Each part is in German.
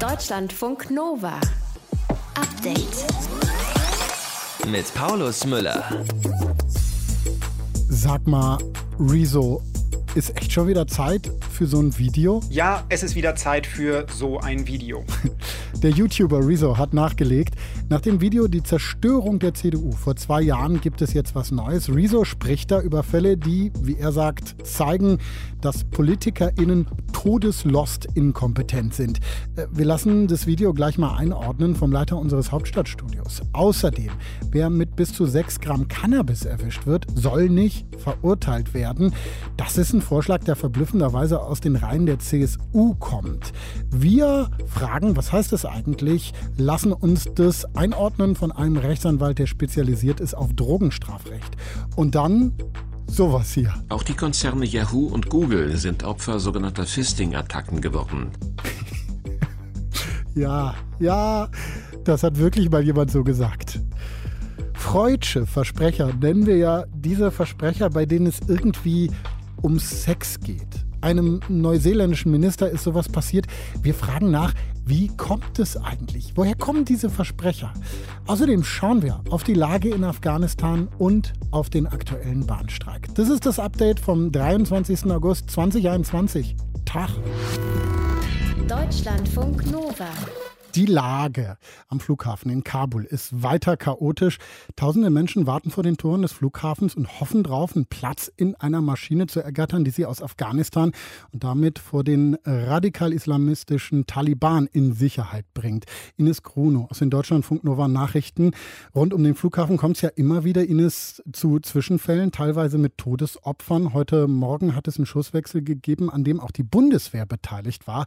Deutschlandfunk Nova. Update. Mit Paulus Müller. Sag mal, Rezo, ist echt schon wieder Zeit für so ein Video? Ja, es ist wieder Zeit für so ein Video. Der YouTuber Rezo hat nachgelegt. Nach dem Video Die Zerstörung der CDU vor zwei Jahren gibt es jetzt was Neues. Rezo spricht da über Fälle, die, wie er sagt, zeigen, dass PolitikerInnen todeslost inkompetent sind. Äh, wir lassen das Video gleich mal einordnen vom Leiter unseres Hauptstadtstudios. Außerdem, wer mit bis zu 6 Gramm Cannabis erwischt wird, soll nicht verurteilt werden. Das ist ein Vorschlag, der verblüffenderweise aus den Reihen der CSU kommt. Wir fragen, was heißt das eigentlich? Lassen uns das einordnen von einem Rechtsanwalt, der spezialisiert ist auf Drogenstrafrecht. Und dann sowas hier. Auch die Konzerne Yahoo und Google sind Opfer sogenannter Fisting-Attacken geworden. ja, ja, das hat wirklich mal jemand so gesagt. Freudsche Versprecher nennen wir ja diese Versprecher, bei denen es irgendwie um Sex geht. Einem neuseeländischen Minister ist sowas passiert. Wir fragen nach, wie kommt es eigentlich? Woher kommen diese Versprecher? Außerdem schauen wir auf die Lage in Afghanistan und auf den aktuellen Bahnstreik. Das ist das Update vom 23. August 2021. Tag. Deutschlandfunk Nova. Die Lage am Flughafen in Kabul ist weiter chaotisch. Tausende Menschen warten vor den Toren des Flughafens und hoffen darauf, einen Platz in einer Maschine zu ergattern, die sie aus Afghanistan und damit vor den radikal-islamistischen Taliban in Sicherheit bringt. Ines Gruno aus den Deutschlandfunk Nova Nachrichten. Rund um den Flughafen kommt es ja immer wieder, Ines, zu Zwischenfällen, teilweise mit Todesopfern. Heute Morgen hat es einen Schusswechsel gegeben, an dem auch die Bundeswehr beteiligt war.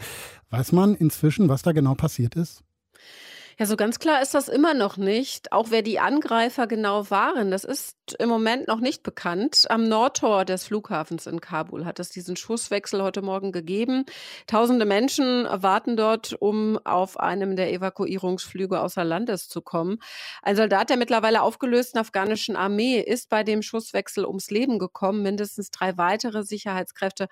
Weiß man inzwischen, was da genau passiert ist? Ja, so ganz klar ist das immer noch nicht. Auch wer die Angreifer genau waren, das ist im Moment noch nicht bekannt. Am Nordtor des Flughafens in Kabul hat es diesen Schusswechsel heute Morgen gegeben. Tausende Menschen warten dort, um auf einem der Evakuierungsflüge außer Landes zu kommen. Ein Soldat der mittlerweile aufgelösten afghanischen Armee ist bei dem Schusswechsel ums Leben gekommen. Mindestens drei weitere Sicherheitskräfte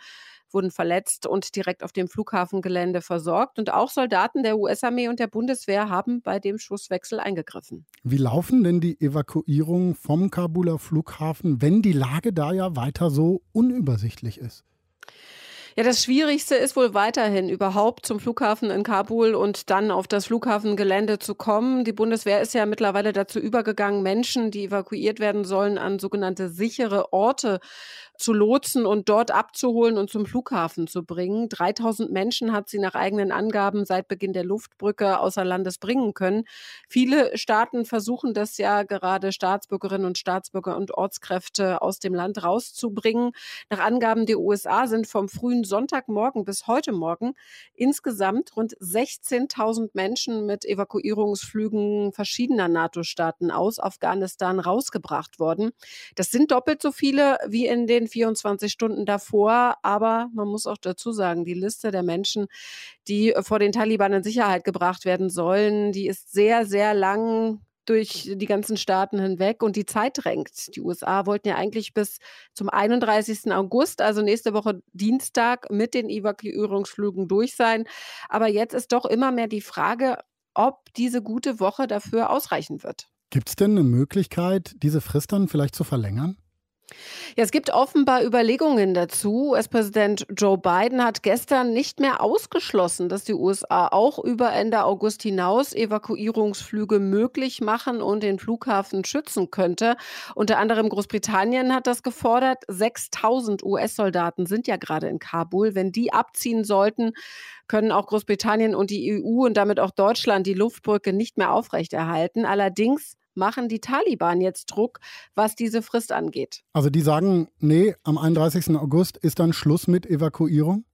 wurden verletzt und direkt auf dem Flughafengelände versorgt. Und auch Soldaten der US-Armee und der Bundeswehr haben bei dem Schusswechsel eingegriffen. Wie laufen denn die Evakuierungen vom Kabuler Flughafen, wenn die Lage da ja weiter so unübersichtlich ist? Ja, das Schwierigste ist wohl weiterhin überhaupt zum Flughafen in Kabul und dann auf das Flughafengelände zu kommen. Die Bundeswehr ist ja mittlerweile dazu übergegangen, Menschen, die evakuiert werden sollen, an sogenannte sichere Orte zu lotsen und dort abzuholen und zum Flughafen zu bringen. 3000 Menschen hat sie nach eigenen Angaben seit Beginn der Luftbrücke außer Landes bringen können. Viele Staaten versuchen das ja gerade Staatsbürgerinnen und Staatsbürger und Ortskräfte aus dem Land rauszubringen. Nach Angaben der USA sind vom frühen Sonntagmorgen bis heute Morgen insgesamt rund 16.000 Menschen mit Evakuierungsflügen verschiedener NATO-Staaten aus Afghanistan rausgebracht worden. Das sind doppelt so viele wie in den 24 Stunden davor. Aber man muss auch dazu sagen, die Liste der Menschen, die äh, vor den Taliban in Sicherheit gebracht werden sollen, die ist sehr, sehr lang durch die ganzen Staaten hinweg und die Zeit drängt. Die USA wollten ja eigentlich bis zum 31. August, also nächste Woche Dienstag, mit den Evakuierungsflügen durch sein. Aber jetzt ist doch immer mehr die Frage, ob diese gute Woche dafür ausreichen wird. Gibt es denn eine Möglichkeit, diese Frist dann vielleicht zu verlängern? Ja, es gibt offenbar Überlegungen dazu. US-Präsident Joe Biden hat gestern nicht mehr ausgeschlossen, dass die USA auch über Ende August hinaus Evakuierungsflüge möglich machen und den Flughafen schützen könnte. Unter anderem Großbritannien hat das gefordert. 6000 US-Soldaten sind ja gerade in Kabul. Wenn die abziehen sollten, können auch Großbritannien und die EU und damit auch Deutschland die Luftbrücke nicht mehr aufrechterhalten. Allerdings machen die Taliban jetzt Druck, was diese Frist angeht. Also die sagen, nee, am 31. August ist dann Schluss mit Evakuierung?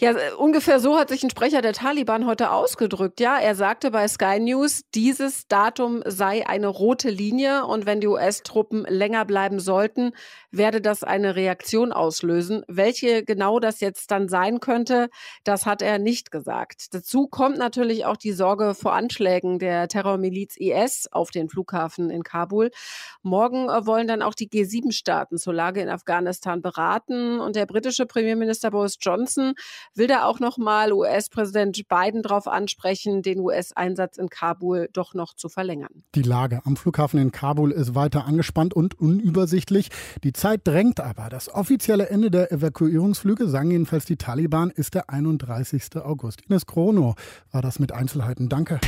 Ja, äh, ungefähr so hat sich ein Sprecher der Taliban heute ausgedrückt. Ja, er sagte bei Sky News, dieses Datum sei eine rote Linie und wenn die US-Truppen länger bleiben sollten, werde das eine Reaktion auslösen. Welche genau das jetzt dann sein könnte, das hat er nicht gesagt. Dazu kommt natürlich auch die Sorge vor Anschlägen der Terrormiliz IS auf den Flughafen in Kabul. Morgen äh, wollen dann auch die G7-Staaten zur Lage in Afghanistan beraten und der britische Premierminister Boris Johnson Flughafen, will da auch nochmal US-Präsident Biden darauf ansprechen, den US-Einsatz in Kabul doch noch zu verlängern. Die Lage am Flughafen in Kabul ist weiter angespannt und unübersichtlich. Die Zeit drängt aber. Das offizielle Ende der Evakuierungsflüge, sagen jedenfalls die Taliban, ist der 31. August. Ines Chrono war das mit Einzelheiten. Danke.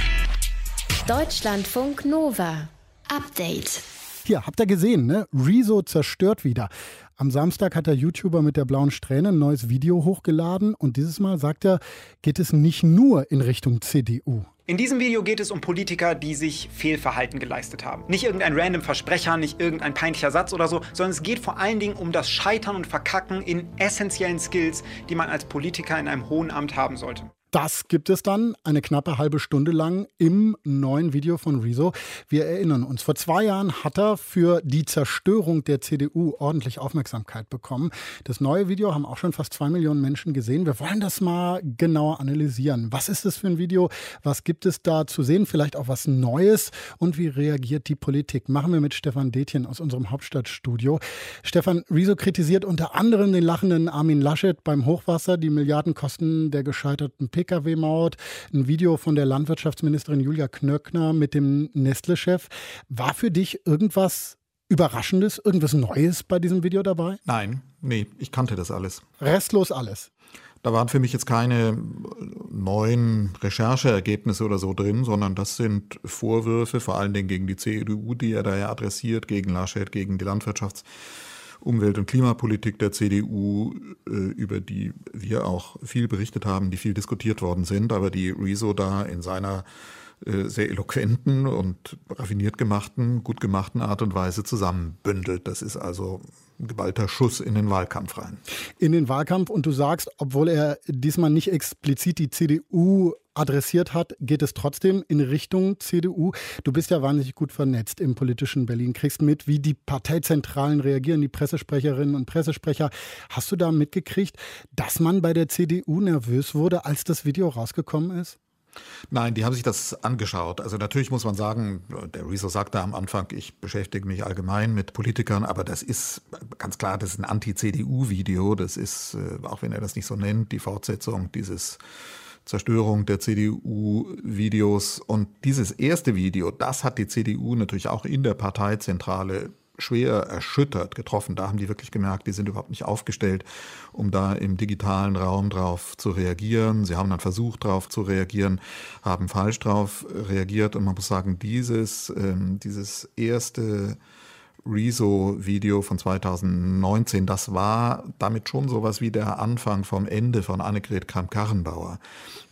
Deutschlandfunk Nova. Update. Hier, habt ihr gesehen, ne? Rezo zerstört wieder. Am Samstag hat der YouTuber mit der blauen Strähne ein neues Video hochgeladen und dieses Mal, sagt er, geht es nicht nur in Richtung CDU. In diesem Video geht es um Politiker, die sich Fehlverhalten geleistet haben. Nicht irgendein random Versprecher, nicht irgendein peinlicher Satz oder so, sondern es geht vor allen Dingen um das Scheitern und Verkacken in essentiellen Skills, die man als Politiker in einem hohen Amt haben sollte. Das gibt es dann eine knappe halbe Stunde lang im neuen Video von Rezo. Wir erinnern uns, vor zwei Jahren hat er für die Zerstörung der CDU ordentlich Aufmerksamkeit bekommen. Das neue Video haben auch schon fast zwei Millionen Menschen gesehen. Wir wollen das mal genauer analysieren. Was ist das für ein Video? Was gibt es da zu sehen? Vielleicht auch was Neues? Und wie reagiert die Politik? Machen wir mit Stefan Detjen aus unserem Hauptstadtstudio. Stefan, Rezo kritisiert unter anderem den lachenden Armin Laschet beim Hochwasser, die Milliardenkosten der gescheiterten Pick Pkw-Maut, ein Video von der Landwirtschaftsministerin Julia Knöckner mit dem Nestle-Chef. War für dich irgendwas Überraschendes, irgendwas Neues bei diesem Video dabei? Nein, nee, ich kannte das alles. Restlos alles. Da waren für mich jetzt keine neuen Rechercheergebnisse oder so drin, sondern das sind Vorwürfe, vor allen Dingen gegen die CDU, die er da ja adressiert, gegen Laschet, gegen die Landwirtschafts Umwelt- und Klimapolitik der CDU, äh, über die wir auch viel berichtet haben, die viel diskutiert worden sind, aber die Rezo da in seiner äh, sehr eloquenten und raffiniert gemachten, gut gemachten Art und Weise zusammenbündelt. Das ist also ein geballter Schuss in den Wahlkampf rein. In den Wahlkampf und du sagst, obwohl er diesmal nicht explizit die CDU adressiert hat, geht es trotzdem in Richtung CDU. Du bist ja wahnsinnig gut vernetzt im politischen Berlin, kriegst mit, wie die Parteizentralen reagieren, die Pressesprecherinnen und Pressesprecher. Hast du da mitgekriegt, dass man bei der CDU nervös wurde, als das Video rausgekommen ist? Nein, die haben sich das angeschaut. Also natürlich muss man sagen, der Rezo sagte am Anfang, ich beschäftige mich allgemein mit Politikern, aber das ist ganz klar, das ist ein Anti-CDU-Video. Das ist, äh, auch wenn er das nicht so nennt, die Fortsetzung dieses Zerstörung der CDU-Videos. Und dieses erste Video, das hat die CDU natürlich auch in der Parteizentrale schwer erschüttert getroffen. Da haben die wirklich gemerkt, die sind überhaupt nicht aufgestellt, um da im digitalen Raum drauf zu reagieren. Sie haben dann versucht, drauf zu reagieren, haben falsch drauf reagiert. Und man muss sagen, dieses, ähm, dieses erste Rezo-Video von 2019, das war damit schon sowas wie der Anfang vom Ende von Annegret Kramp-Karrenbauer,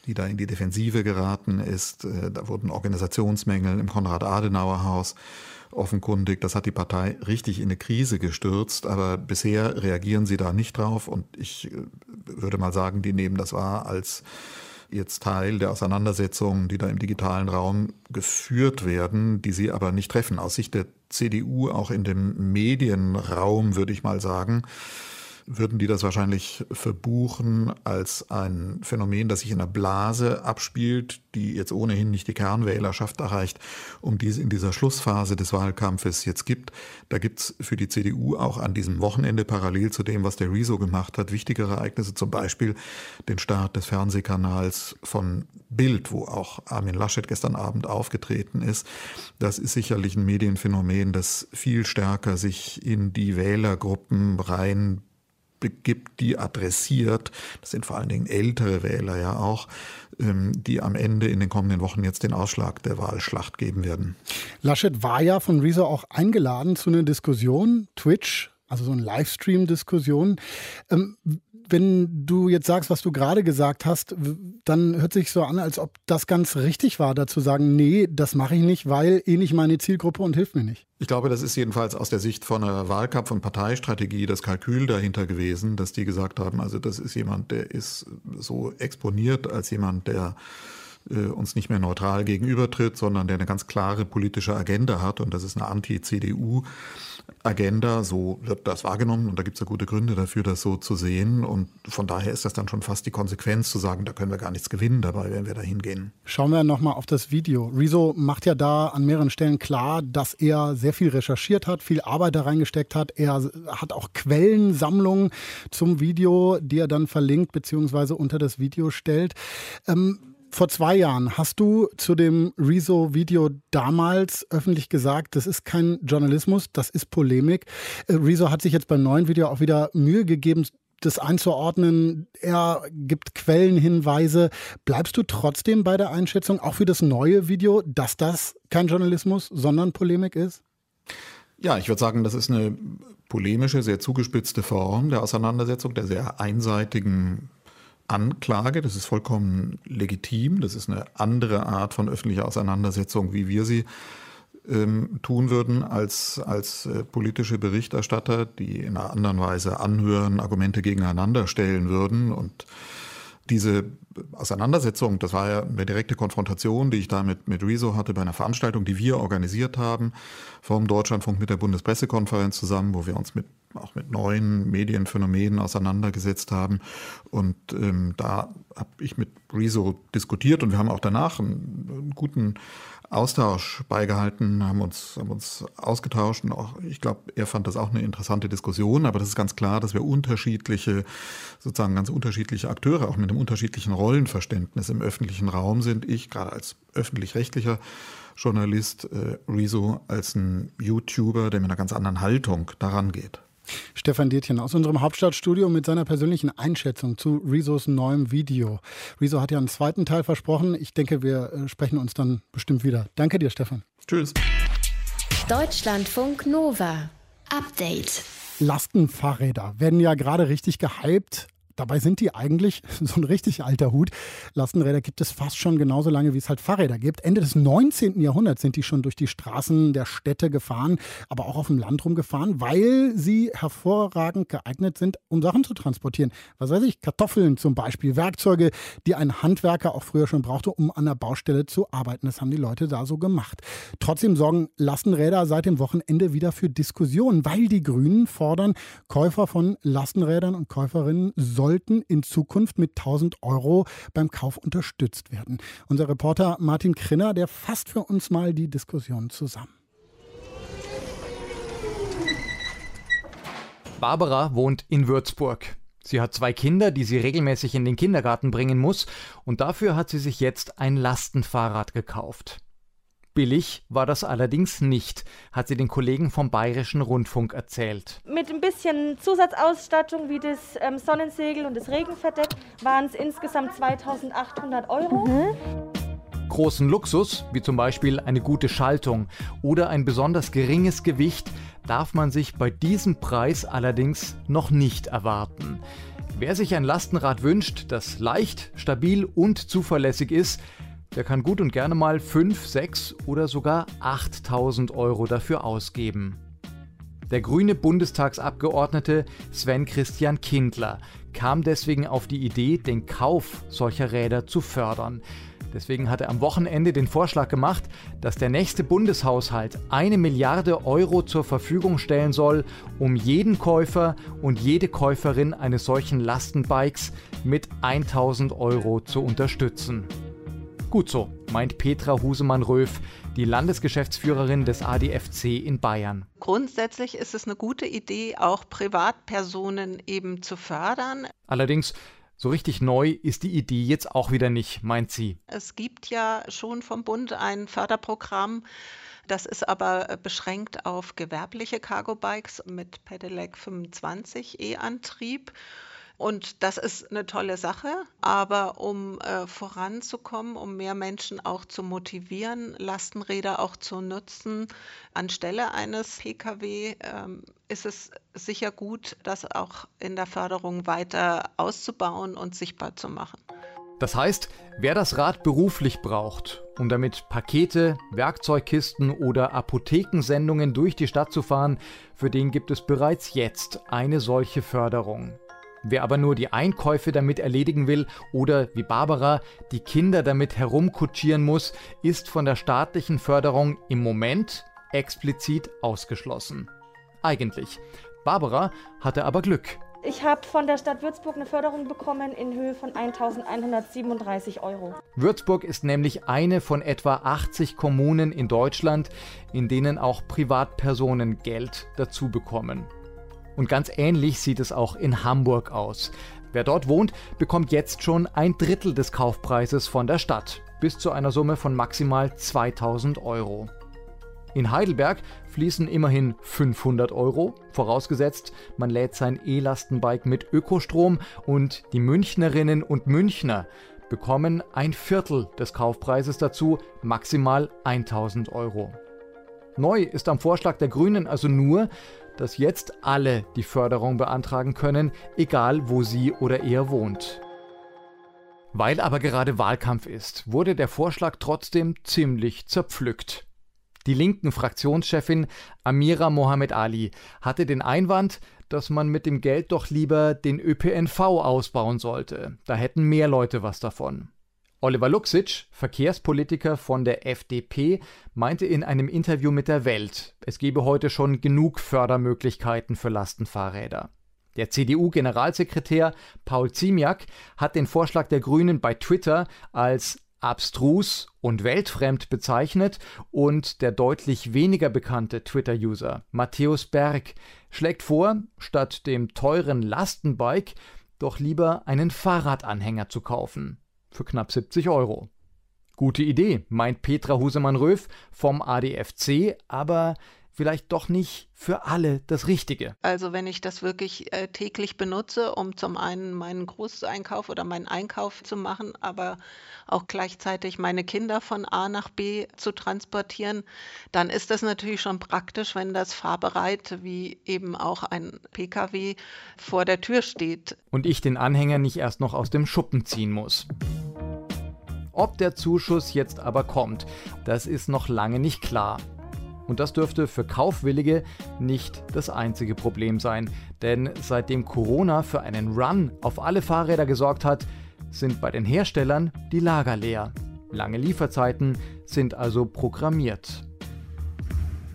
die da in die Defensive geraten ist. Äh, da wurden Organisationsmängel im Konrad-Adenauer-Haus offenkundig. Das hat die Partei richtig in eine Krise gestürzt, aber bisher reagieren sie da nicht drauf und ich äh, würde mal sagen, die nehmen das wahr als jetzt Teil der Auseinandersetzungen, die da im digitalen Raum geführt werden, die sie aber nicht treffen. Aus Sicht der CDU auch in dem Medienraum, würde ich mal sagen, würden die das wahrscheinlich verbuchen als ein Phänomen, das sich in einer Blase abspielt, die jetzt ohnehin nicht die Kernwählerschaft erreicht, um die es in dieser Schlussphase des Wahlkampfes jetzt gibt. Da gibt es für die CDU auch an diesem Wochenende parallel zu dem, was der Rezo gemacht hat, wichtigere Ereignisse, zum Beispiel den Start des Fernsehkanals von Bild, wo auch Armin Laschet gestern Abend aufgetreten ist. Das ist sicherlich ein Medienphänomen, das viel stärker sich in die Wählergruppen rein gibt, die adressiert, das sind vor allen Dingen ältere Wähler ja auch, ähm, die am Ende in den kommenden Wochen jetzt den Ausschlag der Wahlschlacht geben werden. Laschet war ja von Rezo auch eingeladen zu einer Diskussion, Twitch, also so eine Livestream-Diskussion. Wenn du jetzt sagst, was du gerade gesagt hast, dann hört sich so an, als ob das ganz richtig war, dazu sagen, nee, das mache ich nicht, weil eh nicht meine Zielgruppe und hilft mir nicht. Ich glaube, das ist jedenfalls aus der Sicht von einer Wahlkampf- und Parteistrategie das Kalkül dahinter gewesen, dass die gesagt haben, also das ist jemand, der ist so exponiert als jemand, der äh, uns nicht mehr neutral gegenübertritt, sondern der eine ganz klare politische Agenda hat. Und das ist eine Anti-CDU. Agenda, so wird das wahrgenommen und da gibt es ja gute Gründe dafür, das so zu sehen. Und von daher ist das dann schon fast die Konsequenz zu sagen, da können wir gar nichts gewinnen dabei, wenn wir da hingehen. Schauen wir nochmal auf das Video. Rezo macht ja da an mehreren Stellen klar, dass er sehr viel recherchiert hat, viel Arbeit da reingesteckt hat. Er hat auch Quellensammlungen zum Video, die er dann verlinkt bzw. unter das Video stellt. Ähm, vor zwei Jahren hast du zu dem Rezo-Video damals öffentlich gesagt, das ist kein Journalismus, das ist Polemik. Äh, Rezo hat sich jetzt beim neuen Video auch wieder Mühe gegeben, das einzuordnen. Er gibt Quellenhinweise. Bleibst du trotzdem bei der Einschätzung, auch für das neue Video, dass das kein Journalismus, sondern Polemik ist? Ja, ich würde sagen, das ist eine polemische, sehr zugespitzte Form der Auseinandersetzung, der sehr einseitigen Anklage. Das ist vollkommen legitim. Das ist eine andere Art von öffentlicher Auseinandersetzung, wie wir sie ähm, tun würden als, als äh, politische Berichterstatter, die in einer anderen Weise anhören, Argumente gegeneinander stellen würden und diese Auseinandersetzung, das war ja eine direkte Konfrontation, die ich da mit, mit Rezo hatte bei einer Veranstaltung, die wir organisiert haben, vom Deutschlandfunk mit der Bundespressekonferenz zusammen, wo wir uns mit, auch mit neuen Medienphänomenen auseinandergesetzt haben. Und ähm, da habe ich mit Rezo diskutiert und wir haben auch danach einen, einen guten Austausch beigehalten, haben uns, haben uns ausgetauscht und auch, ich glaube, er fand das auch eine interessante Diskussion, aber das ist ganz klar, dass wir unterschiedliche, sozusagen ganz unterschiedliche Akteure, auch mit einem unterschiedlichen Rollenverständnis im öffentlichen Raum sind. Ich gerade als öffentlich-rechtlicher Journalist, äh, Rezo als ein YouTuber, der mit einer ganz anderen Haltung daran geht. Stefan Dietjen aus unserem Hauptstadtstudio mit seiner persönlichen Einschätzung zu Rezos neuem Video. Rezo hat ja einen zweiten Teil versprochen. Ich denke, wir äh, sprechen uns dann bestimmt wieder. Danke dir, Stefan. Tschüss. Deutschlandfunk Nova. Update. Lastenfahrräder werden ja gerade richtig gehypt. Dabei sind die eigentlich so ein richtig alter Hut. Lastenräder gibt es fast schon genauso lange, wie es halt Fahrräder gibt. Ende des 19. Jahrhunderts sind die schon durch die Straßen der Städte gefahren, aber auch auf dem Land rumgefahren, weil sie hervorragend geeignet sind, um Sachen zu transportieren. Was weiß ich, Kartoffeln zum Beispiel, Werkzeuge, die ein Handwerker auch früher schon brauchte, um an der Baustelle zu arbeiten. Das haben die Leute da so gemacht. Trotzdem sorgen Lastenräder seit dem Wochenende wieder für Diskussionen, weil die Grünen fordern, Käufer von Lastenrädern und Käuferinnen sollen sollten in Zukunft mit 1000 Euro beim Kauf unterstützt werden. Unser Reporter Martin Krinner, der fasst für uns mal die Diskussion zusammen. Barbara wohnt in Würzburg. Sie hat zwei Kinder, die sie regelmäßig in den Kindergarten bringen muss, und dafür hat sie sich jetzt ein Lastenfahrrad gekauft. Billig war das allerdings nicht, hat sie den Kollegen vom Bayerischen Rundfunk erzählt. Mit ein bisschen Zusatzausstattung wie das ähm, Sonnensegel und das Regenverdeck waren es insgesamt 2800 Euro. Mhm. Großen Luxus, wie zum Beispiel eine gute Schaltung oder ein besonders geringes Gewicht, darf man sich bei diesem Preis allerdings noch nicht erwarten. Wer sich ein Lastenrad wünscht, das leicht, stabil und zuverlässig ist, der kann gut und gerne mal 5, 6 oder sogar 8000 Euro dafür ausgeben. Der grüne Bundestagsabgeordnete Sven Christian Kindler kam deswegen auf die Idee, den Kauf solcher Räder zu fördern. Deswegen hat er am Wochenende den Vorschlag gemacht, dass der nächste Bundeshaushalt eine Milliarde Euro zur Verfügung stellen soll, um jeden Käufer und jede Käuferin eines solchen Lastenbikes mit 1000 Euro zu unterstützen. Gut so, meint Petra Husemann-Röf, die Landesgeschäftsführerin des ADFC in Bayern. Grundsätzlich ist es eine gute Idee, auch Privatpersonen eben zu fördern. Allerdings so richtig neu ist die Idee jetzt auch wieder nicht, meint sie. Es gibt ja schon vom Bund ein Förderprogramm. Das ist aber beschränkt auf gewerbliche Cargo-Bikes mit Pedelec 25 E-Antrieb. Und das ist eine tolle Sache, aber um äh, voranzukommen, um mehr Menschen auch zu motivieren, Lastenräder auch zu nutzen, anstelle eines Pkw, ähm, ist es sicher gut, das auch in der Förderung weiter auszubauen und sichtbar zu machen. Das heißt, wer das Rad beruflich braucht, um damit Pakete, Werkzeugkisten oder Apothekensendungen durch die Stadt zu fahren, für den gibt es bereits jetzt eine solche Förderung. Wer aber nur die Einkäufe damit erledigen will oder wie Barbara die Kinder damit herumkutschieren muss, ist von der staatlichen Förderung im Moment explizit ausgeschlossen. Eigentlich. Barbara hatte aber Glück. Ich habe von der Stadt Würzburg eine Förderung bekommen in Höhe von 1137 Euro. Würzburg ist nämlich eine von etwa 80 Kommunen in Deutschland, in denen auch Privatpersonen Geld dazu bekommen. Und ganz ähnlich sieht es auch in Hamburg aus. Wer dort wohnt, bekommt jetzt schon ein Drittel des Kaufpreises von der Stadt, bis zu einer Summe von maximal 2000 Euro. In Heidelberg fließen immerhin 500 Euro, vorausgesetzt, man lädt sein E-Lastenbike mit Ökostrom und die Münchnerinnen und Münchner bekommen ein Viertel des Kaufpreises dazu, maximal 1000 Euro. Neu ist am Vorschlag der Grünen also nur, dass jetzt alle die Förderung beantragen können, egal wo sie oder er wohnt. Weil aber gerade Wahlkampf ist, wurde der Vorschlag trotzdem ziemlich zerpflückt. Die linken Fraktionschefin Amira Mohamed Ali hatte den Einwand, dass man mit dem Geld doch lieber den ÖPNV ausbauen sollte. Da hätten mehr Leute was davon. Oliver Luxic, Verkehrspolitiker von der FDP, meinte in einem Interview mit der Welt, es gebe heute schon genug Fördermöglichkeiten für Lastenfahrräder. Der CDU-Generalsekretär Paul Ziemiak hat den Vorschlag der Grünen bei Twitter als abstrus und weltfremd bezeichnet und der deutlich weniger bekannte Twitter-User Matthäus Berg schlägt vor, statt dem teuren Lastenbike doch lieber einen Fahrradanhänger zu kaufen. Für knapp 70 Euro. Gute Idee, meint Petra Husemann-Röf vom ADFC, aber vielleicht doch nicht für alle das Richtige. Also wenn ich das wirklich äh, täglich benutze, um zum einen meinen Großeinkauf oder meinen Einkauf zu machen, aber auch gleichzeitig meine Kinder von A nach B zu transportieren, dann ist das natürlich schon praktisch, wenn das fahrbereit wie eben auch ein Pkw vor der Tür steht. Und ich den Anhänger nicht erst noch aus dem Schuppen ziehen muss. Ob der Zuschuss jetzt aber kommt, das ist noch lange nicht klar. Und das dürfte für Kaufwillige nicht das einzige Problem sein, denn seitdem Corona für einen Run auf alle Fahrräder gesorgt hat, sind bei den Herstellern die Lager leer. Lange Lieferzeiten sind also programmiert.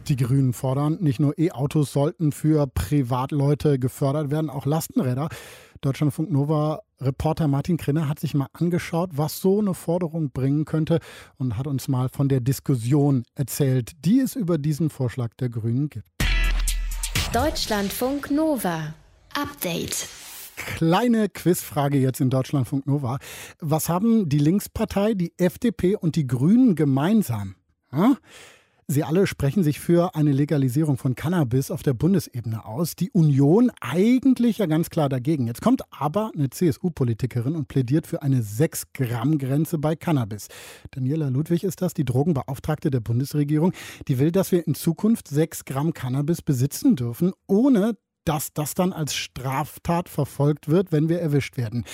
Die Grünen fordern, nicht nur E-Autos sollten für Privatleute gefördert werden, auch Lastenräder. Deutschlandfunk Nova Reporter Martin Krinner hat sich mal angeschaut, was so eine Forderung bringen könnte und hat uns mal von der Diskussion erzählt, die es über diesen Vorschlag der Grünen gibt. Deutschlandfunk Nova. Update. Kleine Quizfrage jetzt in Deutschlandfunk Nova. Was haben die Linkspartei, die FDP und die Grünen gemeinsam? Hm? Sie alle sprechen sich für eine Legalisierung von Cannabis auf der Bundesebene aus. Die Union eigentlich ja ganz klar dagegen. Jetzt kommt aber eine CSU-Politikerin und plädiert für eine 6-Gramm-Grenze bei Cannabis. Daniela Ludwig ist das, die Drogenbeauftragte der Bundesregierung. Die will, dass wir in Zukunft 6 Gramm Cannabis besitzen dürfen, ohne dass das dann als Straftat verfolgt wird, wenn wir erwischt werden.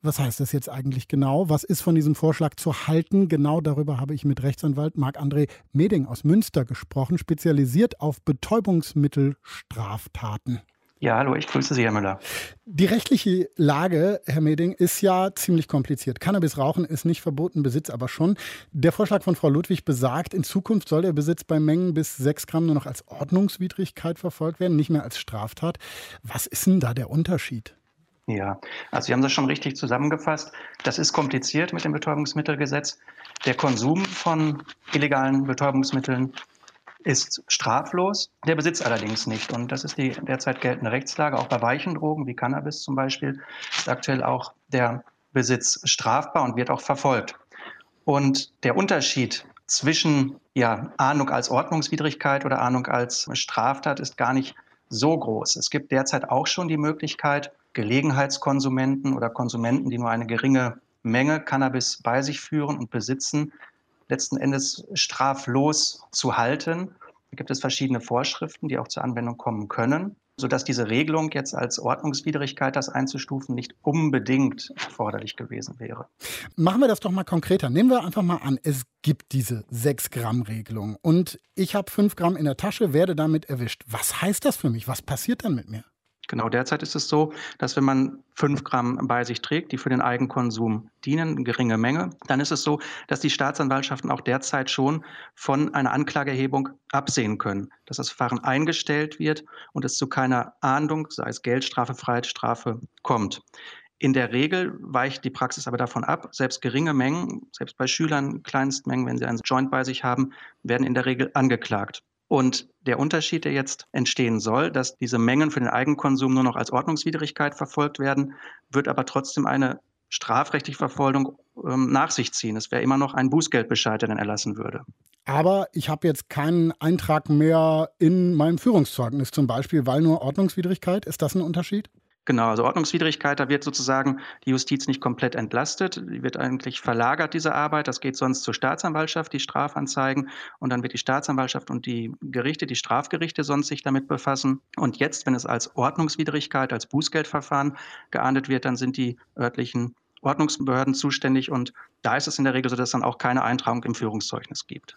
Was heißt das jetzt eigentlich genau? Was ist von diesem Vorschlag zu halten? Genau darüber habe ich mit Rechtsanwalt Marc-André Meding aus Münster gesprochen, spezialisiert auf Betäubungsmittelstraftaten. Ja, hallo, ich grüße Sie, Herr Müller. Die rechtliche Lage, Herr Meding, ist ja ziemlich kompliziert. Cannabis rauchen ist nicht verboten, Besitz aber schon. Der Vorschlag von Frau Ludwig besagt, in Zukunft soll der Besitz bei Mengen bis 6 Gramm nur noch als Ordnungswidrigkeit verfolgt werden, nicht mehr als Straftat. Was ist denn da der Unterschied? Ja, also Sie haben das schon richtig zusammengefasst. Das ist kompliziert mit dem Betäubungsmittelgesetz. Der Konsum von illegalen Betäubungsmitteln ist straflos, der Besitz allerdings nicht. Und das ist die derzeit geltende Rechtslage. Auch bei weichen Drogen wie Cannabis zum Beispiel ist aktuell auch der Besitz strafbar und wird auch verfolgt. Und der Unterschied zwischen ja, Ahnung als Ordnungswidrigkeit oder Ahnung als Straftat ist gar nicht so groß. Es gibt derzeit auch schon die Möglichkeit, Gelegenheitskonsumenten oder Konsumenten, die nur eine geringe Menge Cannabis bei sich führen und besitzen, letzten Endes straflos zu halten. Da gibt es verschiedene Vorschriften, die auch zur Anwendung kommen können, sodass diese Regelung jetzt als Ordnungswidrigkeit, das einzustufen, nicht unbedingt erforderlich gewesen wäre. Machen wir das doch mal konkreter. Nehmen wir einfach mal an, es gibt diese 6-Gramm-Regelung und ich habe 5 Gramm in der Tasche, werde damit erwischt. Was heißt das für mich? Was passiert dann mit mir? Genau, derzeit ist es so, dass wenn man fünf Gramm bei sich trägt, die für den Eigenkonsum dienen, eine geringe Menge, dann ist es so, dass die Staatsanwaltschaften auch derzeit schon von einer Anklageerhebung absehen können, dass das Verfahren eingestellt wird und es zu keiner Ahndung, sei es Geldstrafe, Freiheitsstrafe, kommt. In der Regel weicht die Praxis aber davon ab. Selbst geringe Mengen, selbst bei Schülern Kleinstmengen, wenn sie einen Joint bei sich haben, werden in der Regel angeklagt. Und der Unterschied, der jetzt entstehen soll, dass diese Mengen für den Eigenkonsum nur noch als Ordnungswidrigkeit verfolgt werden, wird aber trotzdem eine strafrechtliche Verfolgung ähm, nach sich ziehen. Es wäre immer noch ein Bußgeldbescheid, der dann erlassen würde. Aber ich habe jetzt keinen Eintrag mehr in meinem Führungszeugnis zum Beispiel, weil nur Ordnungswidrigkeit. Ist das ein Unterschied? Genau, also Ordnungswidrigkeit, da wird sozusagen die Justiz nicht komplett entlastet, die wird eigentlich verlagert, diese Arbeit. Das geht sonst zur Staatsanwaltschaft, die Strafanzeigen, und dann wird die Staatsanwaltschaft und die Gerichte, die Strafgerichte sonst sich damit befassen. Und jetzt, wenn es als Ordnungswidrigkeit, als Bußgeldverfahren geahndet wird, dann sind die örtlichen Ordnungsbehörden zuständig und da ist es in der Regel so, dass es dann auch keine Eintragung im Führungszeugnis gibt.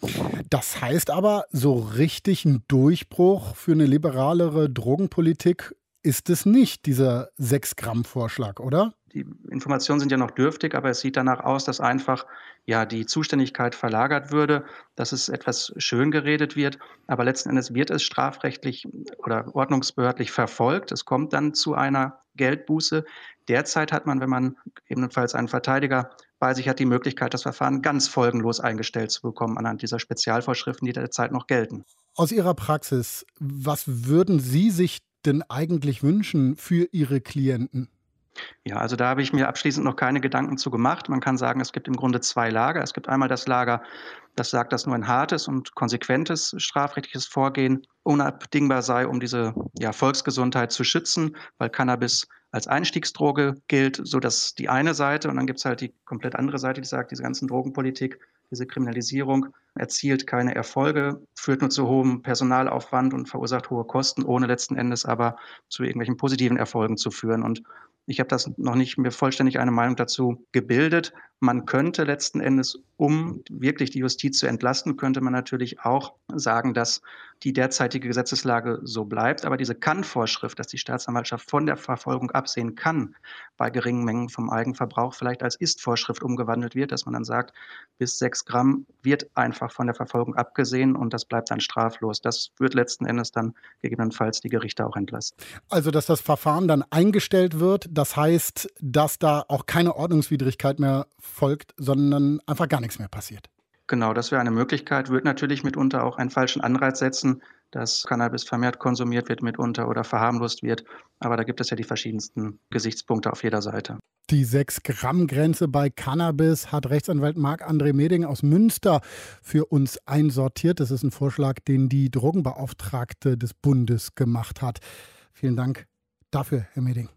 Das heißt aber, so richtig ein Durchbruch für eine liberalere Drogenpolitik ist es nicht, dieser 6-Gramm-Vorschlag, oder? Die Informationen sind ja noch dürftig, aber es sieht danach aus, dass einfach ja, die Zuständigkeit verlagert würde, dass es etwas schön geredet wird. Aber letzten Endes wird es strafrechtlich oder ordnungsbehördlich verfolgt. Es kommt dann zu einer Geldbuße. Derzeit hat man, wenn man ebenfalls einen Verteidiger bei sich hat, die Möglichkeit, das Verfahren ganz folgenlos eingestellt zu bekommen anhand dieser Spezialvorschriften, die derzeit noch gelten. Aus Ihrer Praxis, was würden Sie sich denn eigentlich wünschen für Ihre Klienten? Ja, also da habe ich mir abschließend noch keine Gedanken zu gemacht. Man kann sagen, es gibt im Grunde zwei Lager. Es gibt einmal das Lager, das sagt, dass nur ein hartes und konsequentes strafrechtliches Vorgehen unabdingbar sei, um diese ja, Volksgesundheit zu schützen, weil Cannabis als Einstiegsdroge gilt, so dass die eine Seite und dann gibt es halt die komplett andere Seite, die sagt, diese ganzen Drogenpolitik diese Kriminalisierung erzielt keine Erfolge, führt nur zu hohem Personalaufwand und verursacht hohe Kosten, ohne letzten Endes aber zu irgendwelchen positiven Erfolgen zu führen. Und ich habe das noch nicht mir vollständig eine Meinung dazu gebildet. Man könnte letzten Endes, um wirklich die Justiz zu entlasten, könnte man natürlich auch sagen, dass die derzeitige Gesetzeslage so bleibt. Aber diese Kann-Vorschrift, dass die Staatsanwaltschaft von der Verfolgung absehen kann, bei geringen Mengen vom Eigenverbrauch vielleicht als Ist-Vorschrift umgewandelt wird, dass man dann sagt, bis sechs Gramm wird einfach von der Verfolgung abgesehen und das bleibt dann straflos. Das wird letzten Endes dann gegebenenfalls die Gerichte auch entlasten. Also, dass das Verfahren dann eingestellt wird, das heißt, dass da auch keine Ordnungswidrigkeit mehr folgt, sondern einfach gar nichts mehr passiert. Genau, das wäre eine Möglichkeit, wird natürlich mitunter auch einen falschen Anreiz setzen, dass Cannabis vermehrt konsumiert wird mitunter oder verharmlost wird. Aber da gibt es ja die verschiedensten Gesichtspunkte auf jeder Seite. Die 6-Gramm-Grenze bei Cannabis hat Rechtsanwalt Marc-André Meding aus Münster für uns einsortiert. Das ist ein Vorschlag, den die Drogenbeauftragte des Bundes gemacht hat. Vielen Dank dafür, Herr Meding.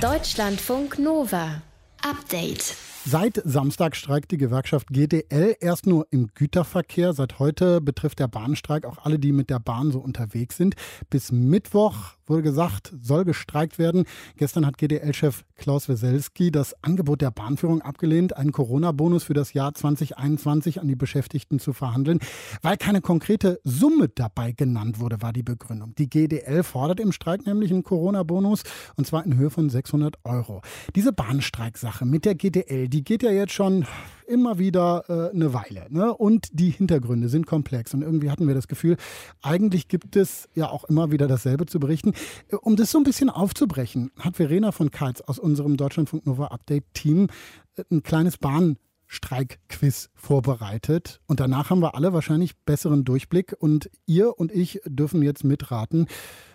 Deutschlandfunk Nova. Update. Seit Samstag streikt die Gewerkschaft GDL erst nur im Güterverkehr. Seit heute betrifft der Bahnstreik auch alle, die mit der Bahn so unterwegs sind. Bis Mittwoch wurde gesagt, soll gestreikt werden. Gestern hat GDL-Chef Klaus Weselski das Angebot der Bahnführung abgelehnt, einen Corona-Bonus für das Jahr 2021 an die Beschäftigten zu verhandeln, weil keine konkrete Summe dabei genannt wurde, war die Begründung. Die GDL fordert im Streik nämlich einen Corona-Bonus und zwar in Höhe von 600 Euro. Diese Bahnstreiksache mit der GDL, die geht ja jetzt schon immer wieder äh, eine Weile. Ne? Und die Hintergründe sind komplex. Und irgendwie hatten wir das Gefühl, eigentlich gibt es ja auch immer wieder dasselbe zu berichten. Äh, um das so ein bisschen aufzubrechen, hat Verena von Keitz aus unserem Deutschlandfunk Nova Update Team äh, ein kleines Bahn Streikquiz vorbereitet. Und danach haben wir alle wahrscheinlich besseren Durchblick. Und ihr und ich dürfen jetzt mitraten.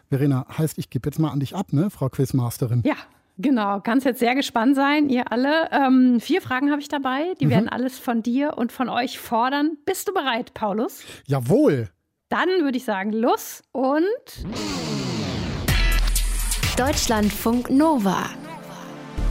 Verena, heißt, ich gebe jetzt mal an dich ab, ne, Frau Quizmasterin? Ja, Genau, kannst jetzt sehr gespannt sein, ihr alle. Ähm, vier Fragen habe ich dabei. Die mhm. werden alles von dir und von euch fordern. Bist du bereit, Paulus? Jawohl. Dann würde ich sagen, los und. Deutschlandfunk Nova.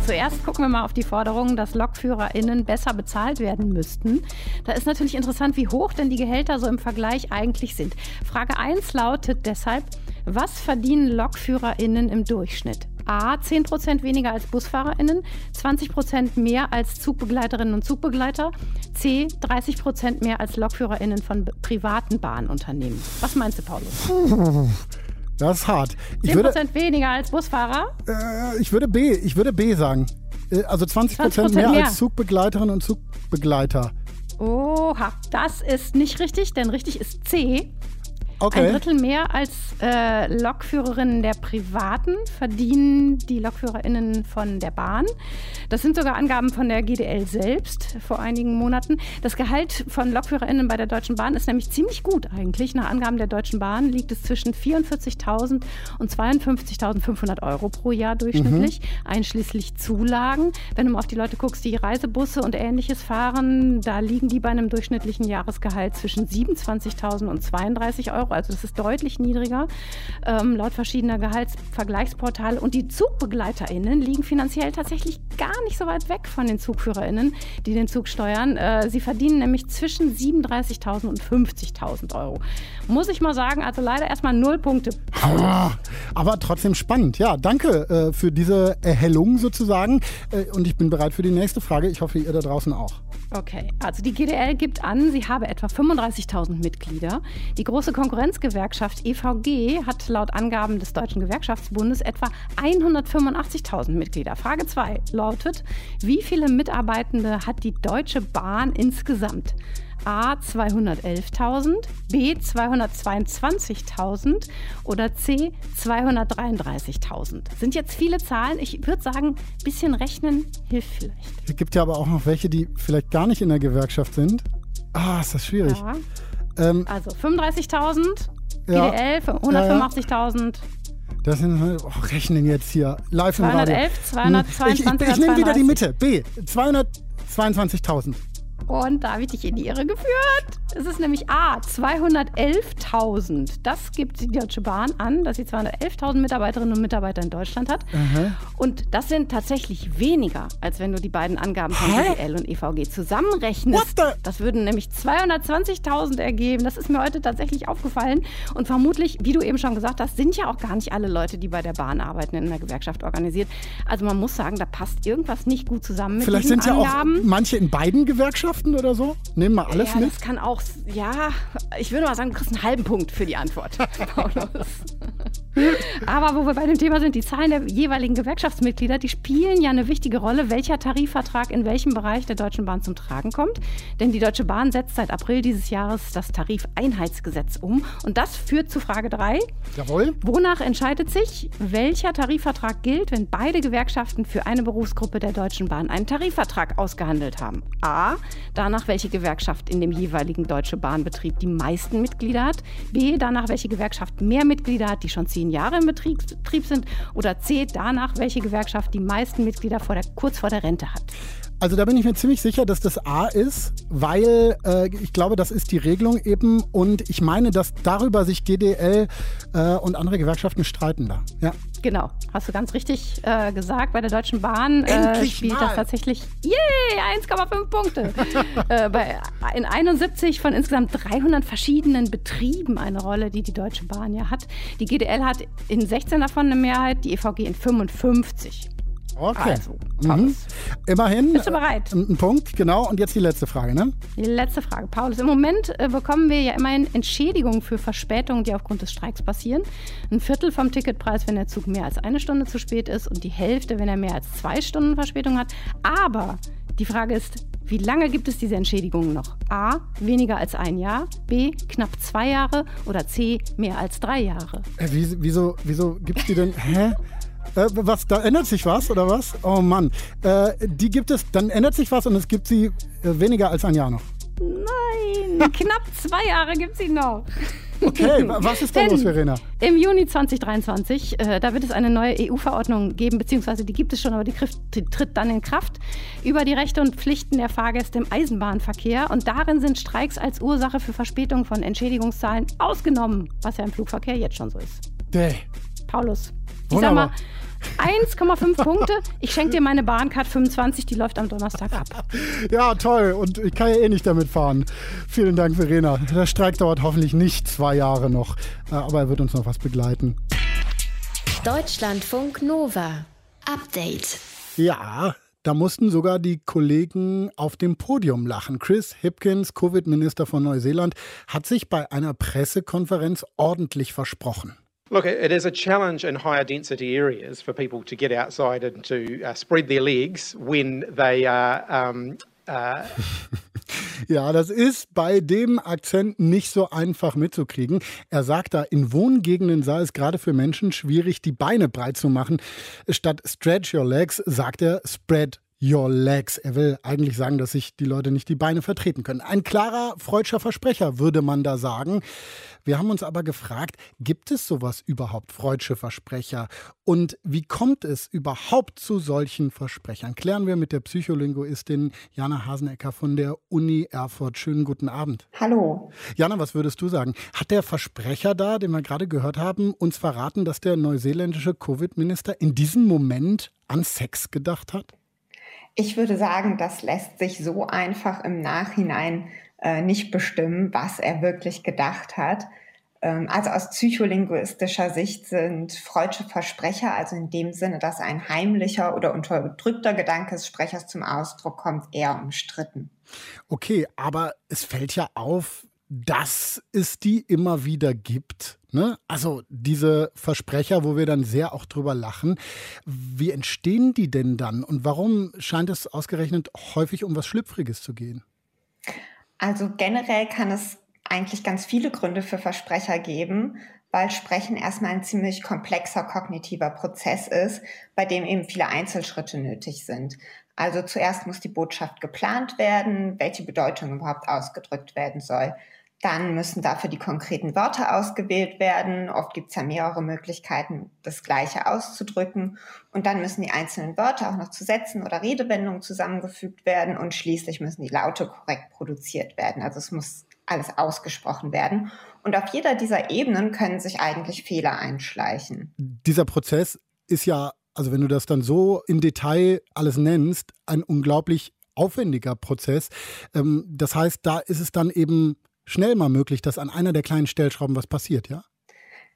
Zuerst gucken wir mal auf die Forderung, dass LokführerInnen besser bezahlt werden müssten. Da ist natürlich interessant, wie hoch denn die Gehälter so im Vergleich eigentlich sind. Frage 1 lautet deshalb, was verdienen LokführerInnen im Durchschnitt? A 10% weniger als BusfahrerInnen, 20% mehr als Zugbegleiterinnen und Zugbegleiter, C 30% mehr als LokführerInnen von privaten Bahnunternehmen. Was meinst du, Paulus? Das ist hart. Ich 10% würde, weniger als Busfahrer. äh, ich würde B, ich würde B sagen. Äh, Also 20 Prozent 20% mehr, mehr. als Zugbegleiterinnen und Zugbegleiter. Oha, das ist nicht richtig, denn richtig ist C. Okay. Ein Drittel mehr als äh, Lokführerinnen der Privaten verdienen die LokführerInnen von der Bahn. Das sind sogar Angaben von der GDL selbst vor einigen Monaten. Das Gehalt von LokführerInnen bei der Deutschen Bahn ist nämlich ziemlich gut eigentlich. Nach Angaben der Deutschen Bahn liegt es zwischen 44.000 und 52.500 Euro pro Jahr durchschnittlich, einschließlich Zulagen. Wenn du mal auf die Leute guckst, die Reisebusse und ähnliches fahren, da liegen die bei einem durchschnittlichen Jahresgehalt zwischen 27.000 und 32 Euro. Also das ist deutlich niedriger, ähm, laut verschiedener Gehaltsvergleichsportale. Und die ZugbegleiterInnen liegen finanziell tatsächlich gar nicht so weit weg von den ZugführerInnen, die den Zug steuern. Äh, sie verdienen nämlich zwischen 37.000 und 50.000 Euro. Muss ich mal sagen, also leider erstmal null Punkte. Ah, Aber trotzdem spannend. Ja, danke äh, für diese Erhellung sozusagen. Äh, und ich bin bereit für die nächste Frage. Ich hoffe, ihr da draußen auch. Okay, also die GDL gibt an, sie habe etwa 35.000 Mitglieder. Die große Konkurrenzgewerkschaft EVG hat laut Angaben des Deutschen Gewerkschaftsbundes etwa 185.000 Mitglieder. Frage 2 lautet, wie viele Mitarbeitende hat die Deutsche Bahn insgesamt? A 211.000, B 222.000 oder C 233.000. Sind jetzt viele Zahlen. Ich würde sagen, bisschen rechnen hilft vielleicht. Es gibt ja aber auch noch welche, die vielleicht gar nicht in der Gewerkschaft sind. Ah, ist das schwierig. Ja. Ähm, Also 35.000, Ja. GDL für 185.000. das sind, oh, rechnen jetzt hier live im Radio. 211, Hm, Ich, ich, 222, ich nehme wieder die 32. Mitte. B, 222.000. Und da habe ich dich in die Irre geführt. Es ist nämlich A, 211.000. Das gibt die Deutsche Bahn an, dass sie 211.000 Mitarbeiterinnen und Mitarbeiter in Deutschland hat. Aha. Und das sind tatsächlich weniger, als wenn du die beiden Angaben von? GDL und EVG zusammenrechnest. Das würden nämlich 220.000 ergeben. Das ist mir heute tatsächlich aufgefallen. Und vermutlich, wie du eben schon gesagt hast, sind ja auch gar nicht alle Leute, die bei der Bahn arbeiten, in der Gewerkschaft organisiert. Also man muss sagen, da passt irgendwas nicht gut zusammen mit Vielleicht sind ja auch manche in beiden Gewerkschaften oder so. Nehmen wir alles ja, mit. das kann auch, ja, ich würde mal sagen, du kriegst einen halben Punkt für die Antwort, Paulus. Aber wo wir bei dem Thema sind, die Zahlen der jeweiligen Gewerkschaftsmitglieder, die spielen ja eine wichtige Rolle, welcher Tarifvertrag in welchem Bereich der Deutschen Bahn zum Tragen kommt. Denn die Deutsche Bahn setzt seit April dieses Jahres das Tarifeinheitsgesetz um. Und das führt zu Frage 3. Jawohl. Wonach entscheidet sich, welcher Tarifvertrag gilt, wenn beide Gewerkschaften für eine Berufsgruppe der Deutschen Bahn einen Tarifvertrag ausgehandelt haben? A. Danach, welche Gewerkschaft in dem jeweiligen Deutsche Bahnbetrieb die meisten Mitglieder hat. B. Danach, welche Gewerkschaft mehr Mitglieder hat, die schon zehn Jahre im Betrieb, Betrieb sind. Oder C. Danach, welche Gewerkschaft die meisten Mitglieder vor der, kurz vor der Rente hat. Also da bin ich mir ziemlich sicher, dass das A ist, weil äh, ich glaube, das ist die Regelung eben und ich meine, dass darüber sich GDL äh, und andere Gewerkschaften streiten da. Ja. Genau, hast du ganz richtig äh, gesagt. Bei der Deutschen Bahn äh, spielt mal. das tatsächlich, yay, 1,5 Punkte. äh, bei, in 71 von insgesamt 300 verschiedenen Betrieben eine Rolle, die die Deutsche Bahn ja hat. Die GDL hat in 16 davon eine Mehrheit, die EVG in 55. Okay. Also, mhm. Immerhin. Bist du bereit? äh, Ein Punkt, genau. Und jetzt die letzte Frage, ne? Die letzte Frage, Paulus. Im Moment äh, bekommen wir ja immerhin Entschädigungen für Verspätungen, die aufgrund des Streiks passieren. Ein Viertel vom Ticketpreis, wenn der Zug mehr als eine Stunde zu spät ist und die Hälfte, wenn er mehr als zwei Stunden Verspätung hat. Aber die Frage ist, wie lange gibt es diese Entschädigungen noch? A, weniger als ein Jahr, B, knapp zwei Jahre oder C, mehr als drei Jahre. Äh, wie, wieso wieso gibt es die denn? Hä? Äh, was, da ändert sich was oder was? Oh Mann. Äh, die gibt es, dann ändert sich was und es gibt sie äh, weniger als ein Jahr noch. Nein, knapp zwei Jahre gibt es sie noch. Okay, wa- was ist da Denn los, Verena? Im Juni 2023, äh, da wird es eine neue EU-Verordnung geben, beziehungsweise die gibt es schon, aber die, krift, die tritt dann in Kraft, über die Rechte und Pflichten der Fahrgäste im Eisenbahnverkehr. Und darin sind Streiks als Ursache für Verspätung von Entschädigungszahlen ausgenommen, was ja im Flugverkehr jetzt schon so ist. Däh. Paulus, ich sag mal, Wunderbar. 1,5 Punkte. Ich schenke dir meine Bahncard 25, die läuft am Donnerstag ab. Ja, toll. Und ich kann ja eh nicht damit fahren. Vielen Dank, Verena. Der Streik dauert hoffentlich nicht zwei Jahre noch, äh, aber er wird uns noch was begleiten. Deutschlandfunk Nova. Update. Ja, da mussten sogar die Kollegen auf dem Podium lachen. Chris Hipkins, Covid-Minister von Neuseeland, hat sich bei einer Pressekonferenz ordentlich versprochen. Look, it is a challenge in higher density areas for people to get outside and to uh, spread their legs when they are. Um, uh Ja, das ist bei dem Akzent nicht so einfach mitzukriegen. Er sagt da, in Wohngegenden sei es gerade für Menschen schwierig, die Beine breit zu machen. Statt stretch your legs sagt er spread Your Legs. Er will eigentlich sagen, dass sich die Leute nicht die Beine vertreten können. Ein klarer freudscher Versprecher, würde man da sagen. Wir haben uns aber gefragt, gibt es sowas überhaupt, freudsche Versprecher? Und wie kommt es überhaupt zu solchen Versprechern? Klären wir mit der Psycholinguistin Jana Hasenecker von der Uni Erfurt. Schönen guten Abend. Hallo. Jana, was würdest du sagen? Hat der Versprecher da, den wir gerade gehört haben, uns verraten, dass der neuseeländische Covid-Minister in diesem Moment an Sex gedacht hat? Ich würde sagen, das lässt sich so einfach im Nachhinein äh, nicht bestimmen, was er wirklich gedacht hat. Ähm, also aus psycholinguistischer Sicht sind freudsche Versprecher, also in dem Sinne, dass ein heimlicher oder unterdrückter Gedanke des Sprechers zum Ausdruck kommt, eher umstritten. Okay, aber es fällt ja auf, dass es die immer wieder gibt. Ne? Also diese Versprecher, wo wir dann sehr auch drüber lachen. Wie entstehen die denn dann und warum scheint es ausgerechnet häufig um was Schlüpfriges zu gehen? Also generell kann es eigentlich ganz viele Gründe für Versprecher geben, weil Sprechen erstmal ein ziemlich komplexer kognitiver Prozess ist, bei dem eben viele Einzelschritte nötig sind. Also zuerst muss die Botschaft geplant werden, welche Bedeutung überhaupt ausgedrückt werden soll. Dann müssen dafür die konkreten Wörter ausgewählt werden. Oft gibt es ja mehrere Möglichkeiten, das Gleiche auszudrücken. Und dann müssen die einzelnen Wörter auch noch zu Sätzen oder Redewendungen zusammengefügt werden. Und schließlich müssen die Laute korrekt produziert werden. Also es muss alles ausgesprochen werden. Und auf jeder dieser Ebenen können sich eigentlich Fehler einschleichen. Dieser Prozess ist ja, also wenn du das dann so im Detail alles nennst, ein unglaublich aufwendiger Prozess. Ähm, das heißt, da ist es dann eben schnell mal möglich, dass an einer der kleinen Stellschrauben was passiert, ja?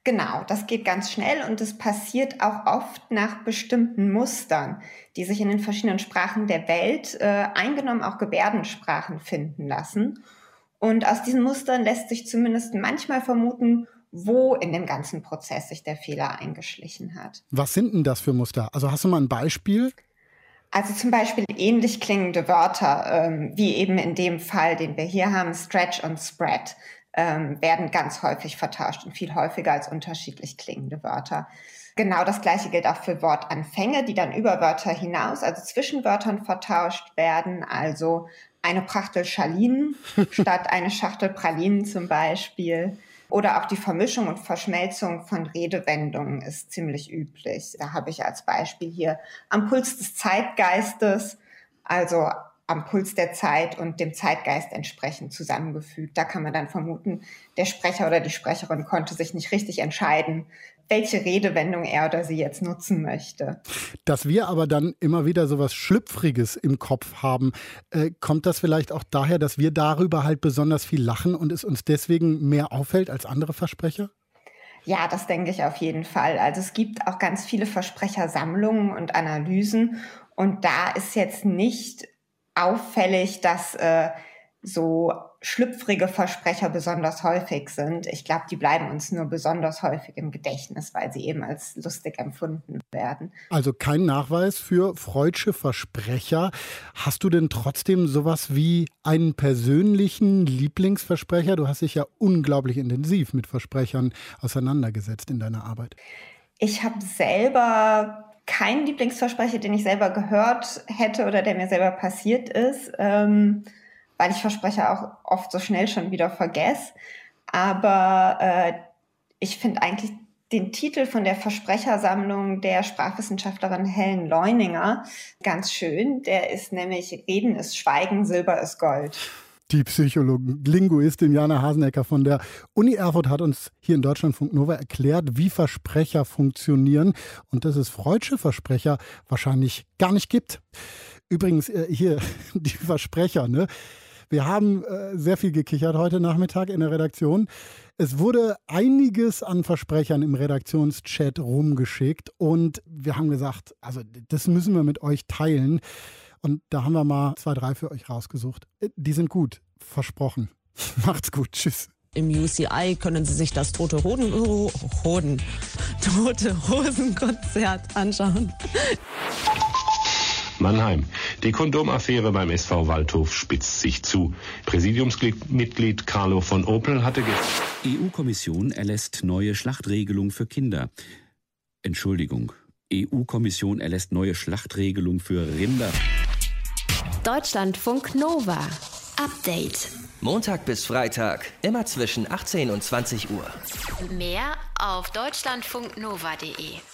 Genau, das geht ganz schnell und es passiert auch oft nach bestimmten Mustern, die sich in den verschiedenen Sprachen der Welt, äh, eingenommen auch Gebärdensprachen, finden lassen. Und aus diesen Mustern lässt sich zumindest manchmal vermuten, wo in dem ganzen Prozess sich der Fehler eingeschlichen hat. Was sind denn das für Muster? Also hast du mal ein Beispiel? Also zum Beispiel ähnlich klingende Wörter, ähm, wie eben in dem Fall, den wir hier haben, Stretch und Spread, ähm, werden ganz häufig vertauscht und viel häufiger als unterschiedlich klingende Wörter. Genau das gleiche gilt auch für Wortanfänge, die dann über Wörter hinaus, also zwischen Wörtern vertauscht werden. Also eine Prachtel Schalinen statt eine Schachtel Pralinen zum Beispiel. Oder auch die Vermischung und Verschmelzung von Redewendungen ist ziemlich üblich. Da habe ich als Beispiel hier am Puls des Zeitgeistes, also am Puls der Zeit und dem Zeitgeist entsprechend zusammengefügt. Da kann man dann vermuten, der Sprecher oder die Sprecherin konnte sich nicht richtig entscheiden, welche Redewendung er oder sie jetzt nutzen möchte. Dass wir aber dann immer wieder so was Schlüpfriges im Kopf haben, äh, kommt das vielleicht auch daher, dass wir darüber halt besonders viel lachen und es uns deswegen mehr auffällt als andere Versprecher? Ja, das denke ich auf jeden Fall. Also es gibt auch ganz viele Versprechersammlungen und Analysen und da ist jetzt nicht auffällig, dass äh, so schlüpfrige Versprecher besonders häufig sind. Ich glaube, die bleiben uns nur besonders häufig im Gedächtnis, weil sie eben als lustig empfunden werden. Also kein Nachweis für freudsche Versprecher. Hast du denn trotzdem sowas wie einen persönlichen Lieblingsversprecher? Du hast dich ja unglaublich intensiv mit Versprechern auseinandergesetzt in deiner Arbeit. Ich habe selber keinen Lieblingsversprecher, den ich selber gehört hätte oder der mir selber passiert ist. Ähm, weil ich Versprecher auch oft so schnell schon wieder vergesse. Aber äh, ich finde eigentlich den Titel von der Versprechersammlung der Sprachwissenschaftlerin Helen Leuninger ganz schön. Der ist nämlich Reden ist Schweigen, Silber ist Gold. Die Psychologin, Linguistin Jana Hasenecker von der Uni Erfurt hat uns hier in Deutschlandfunk Nova erklärt, wie Versprecher funktionieren und dass es freudsche Versprecher wahrscheinlich gar nicht gibt. Übrigens äh, hier die Versprecher, ne? Wir haben äh, sehr viel gekichert heute Nachmittag in der Redaktion. Es wurde einiges an Versprechern im Redaktionschat rumgeschickt und wir haben gesagt, also das müssen wir mit euch teilen. Und da haben wir mal zwei, drei für euch rausgesucht. Äh, die sind gut, versprochen. Macht's gut, tschüss. Im UCI können Sie sich das Tote Hoden, Hoden, Tote Hosen-Konzert anschauen. Mannheim. Die Kondomaffäre beim SV Waldhof spitzt sich zu. Präsidiumsmitglied Carlo von Opel hatte EU-Kommission erlässt neue Schlachtregelung für Kinder. Entschuldigung. EU-Kommission erlässt neue Schlachtregelung für Rinder. Deutschlandfunk Nova. Update. Montag bis Freitag, immer zwischen 18 und 20 Uhr. Mehr auf deutschlandfunknova.de.